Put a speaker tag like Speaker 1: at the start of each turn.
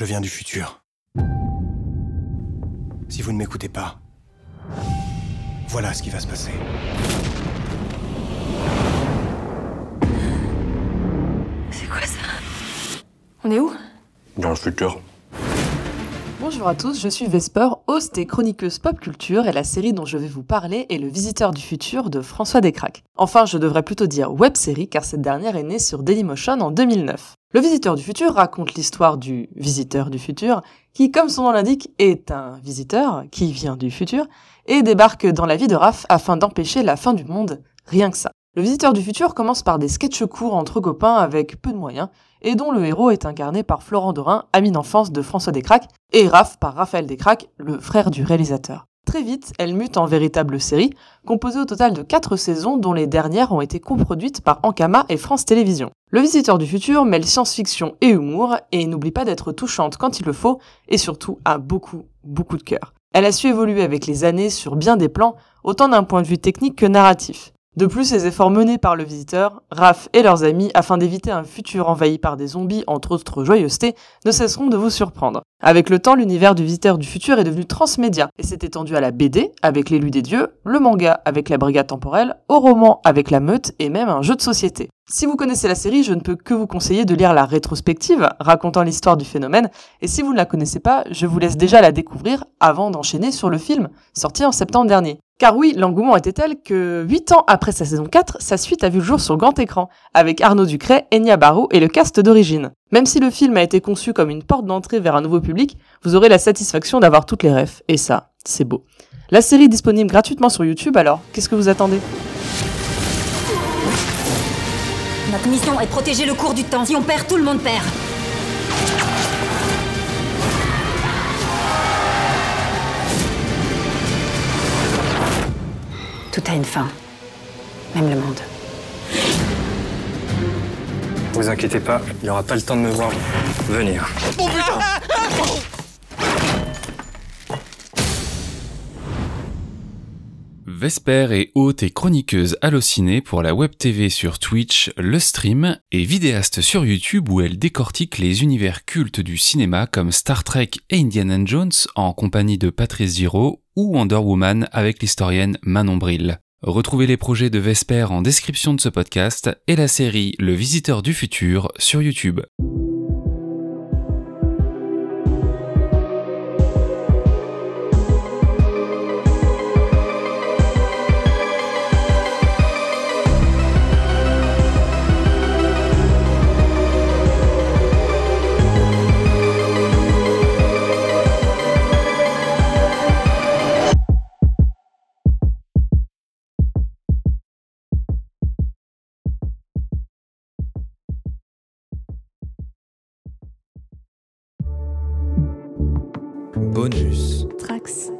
Speaker 1: Je viens du futur. Si vous ne m'écoutez pas, voilà ce qui va se passer.
Speaker 2: C'est quoi ça? On est où?
Speaker 3: Dans le futur.
Speaker 4: Bonjour à tous, je suis Vesper, host et chroniqueuse pop culture et la série dont je vais vous parler est Le Visiteur du Futur de François Descraques. Enfin, je devrais plutôt dire web série car cette dernière est née sur Dailymotion en 2009. Le Visiteur du Futur raconte l'histoire du Visiteur du Futur qui, comme son nom l'indique, est un visiteur qui vient du futur et débarque dans la vie de Raph afin d'empêcher la fin du monde, rien que ça. Le Visiteur du Futur commence par des sketchs courts entre copains avec peu de moyens, et dont le héros est incarné par Florent Dorin, ami d'enfance de François Descraques, et Raph par Raphaël Descraques, le frère du réalisateur. Très vite, elle mute en véritable série, composée au total de 4 saisons dont les dernières ont été coproduites par Ankama et France Télévisions. Le Visiteur du Futur mêle science-fiction et humour, et n'oublie pas d'être touchante quand il le faut, et surtout a beaucoup, beaucoup de cœur. Elle a su évoluer avec les années sur bien des plans, autant d'un point de vue technique que narratif. De plus, les efforts menés par le visiteur, Raph et leurs amis afin d'éviter un futur envahi par des zombies entre autres joyeusetés ne cesseront de vous surprendre. Avec le temps, l'univers du visiteur du futur est devenu transmédia et s'est étendu à la BD avec l'élu des dieux, le manga avec la brigade temporelle, au roman avec la meute et même un jeu de société. Si vous connaissez la série, je ne peux que vous conseiller de lire la rétrospective racontant l'histoire du phénomène et si vous ne la connaissez pas, je vous laisse déjà la découvrir avant d'enchaîner sur le film sorti en septembre dernier. Car oui, l'engouement était tel que 8 ans après sa saison 4, sa suite a vu le jour sur grand écran, avec Arnaud Ducret, Enya Barou et le cast d'origine. Même si le film a été conçu comme une porte d'entrée vers un nouveau public, vous aurez la satisfaction d'avoir toutes les refs, et ça, c'est beau. La série est disponible gratuitement sur YouTube, alors qu'est-ce que vous attendez?
Speaker 2: Notre mission est de protéger le cours du temps. Si on perd, tout le monde perd. Tout a une fin. Même le monde.
Speaker 3: Vous inquiétez pas, il n'y aura pas le temps de me voir venir.
Speaker 5: Vesper est hôte et chroniqueuse hallucinée pour la web TV sur Twitch, le stream, et vidéaste sur YouTube où elle décortique les univers cultes du cinéma comme Star Trek et Indiana Jones en compagnie de Patrice Giraud ou Wonder Woman avec l'historienne Manon Brill. Retrouvez les projets de Vesper en description de ce podcast et la série Le Visiteur du Futur sur YouTube.
Speaker 6: Bonus.
Speaker 4: Trax.